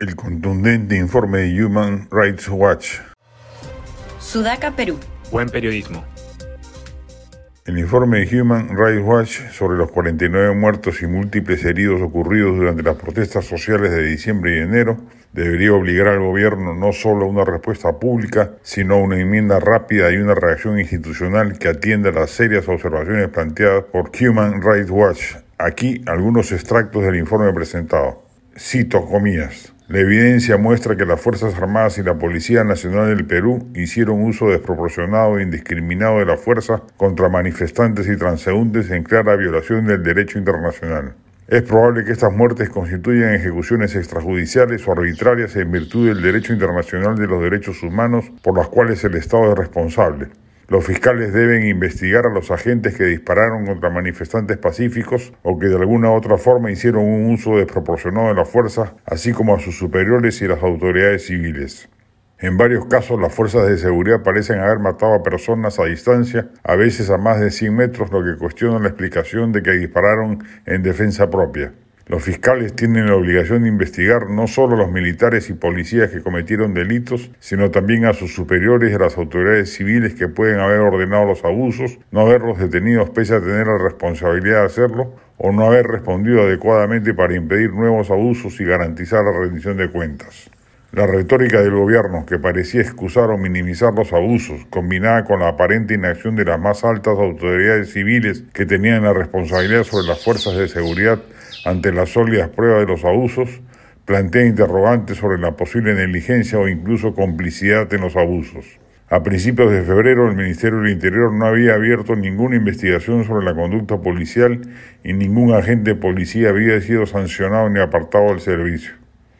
El contundente informe de Human Rights Watch. Sudaca, Perú. Buen periodismo. El informe de Human Rights Watch sobre los 49 muertos y múltiples heridos ocurridos durante las protestas sociales de diciembre y enero debería obligar al gobierno no solo a una respuesta pública, sino a una enmienda rápida y una reacción institucional que atienda las serias observaciones planteadas por Human Rights Watch. Aquí algunos extractos del informe presentado. Cito comillas. La evidencia muestra que las Fuerzas Armadas y la Policía Nacional del Perú hicieron uso desproporcionado e indiscriminado de la fuerza contra manifestantes y transeúntes en clara violación del derecho internacional. Es probable que estas muertes constituyan ejecuciones extrajudiciales o arbitrarias en virtud del derecho internacional de los derechos humanos por las cuales el Estado es responsable. Los fiscales deben investigar a los agentes que dispararon contra manifestantes pacíficos o que de alguna otra forma hicieron un uso desproporcionado de la fuerza, así como a sus superiores y las autoridades civiles. En varios casos, las fuerzas de seguridad parecen haber matado a personas a distancia, a veces a más de 100 metros, lo que cuestiona la explicación de que dispararon en defensa propia. Los fiscales tienen la obligación de investigar no solo a los militares y policías que cometieron delitos, sino también a sus superiores y a las autoridades civiles que pueden haber ordenado los abusos, no haberlos detenidos pese a tener la responsabilidad de hacerlo, o no haber respondido adecuadamente para impedir nuevos abusos y garantizar la rendición de cuentas. La retórica del gobierno, que parecía excusar o minimizar los abusos, combinada con la aparente inacción de las más altas autoridades civiles que tenían la responsabilidad sobre las fuerzas de seguridad ante las sólidas pruebas de los abusos, plantea interrogantes sobre la posible negligencia o incluso complicidad en los abusos. A principios de febrero, el Ministerio del Interior no había abierto ninguna investigación sobre la conducta policial y ningún agente de policía había sido sancionado ni apartado del servicio.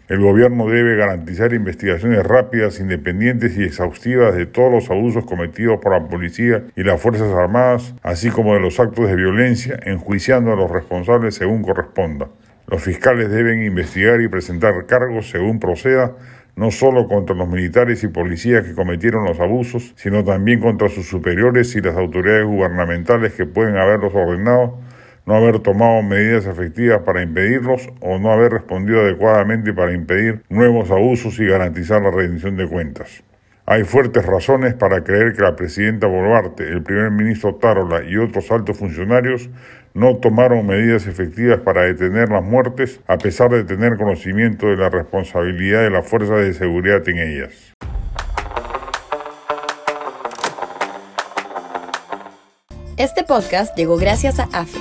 El gobierno debe garantizar investigaciones rápidas, independientes y exhaustivas de todos los abusos cometidos por la policía y las Fuerzas Armadas, así como de los actos de violencia, enjuiciando a los responsables según corresponda. Los fiscales deben investigar y presentar cargos según proceda, no solo contra los militares y policías que cometieron los abusos, sino también contra sus superiores y las autoridades gubernamentales que pueden haberlos ordenado no haber tomado medidas efectivas para impedirlos o no haber respondido adecuadamente para impedir nuevos abusos y garantizar la rendición de cuentas. Hay fuertes razones para creer que la presidenta Boluarte, el primer ministro Tarola y otros altos funcionarios no tomaron medidas efectivas para detener las muertes a pesar de tener conocimiento de la responsabilidad de las fuerzas de seguridad en ellas. Este podcast llegó gracias a AFE,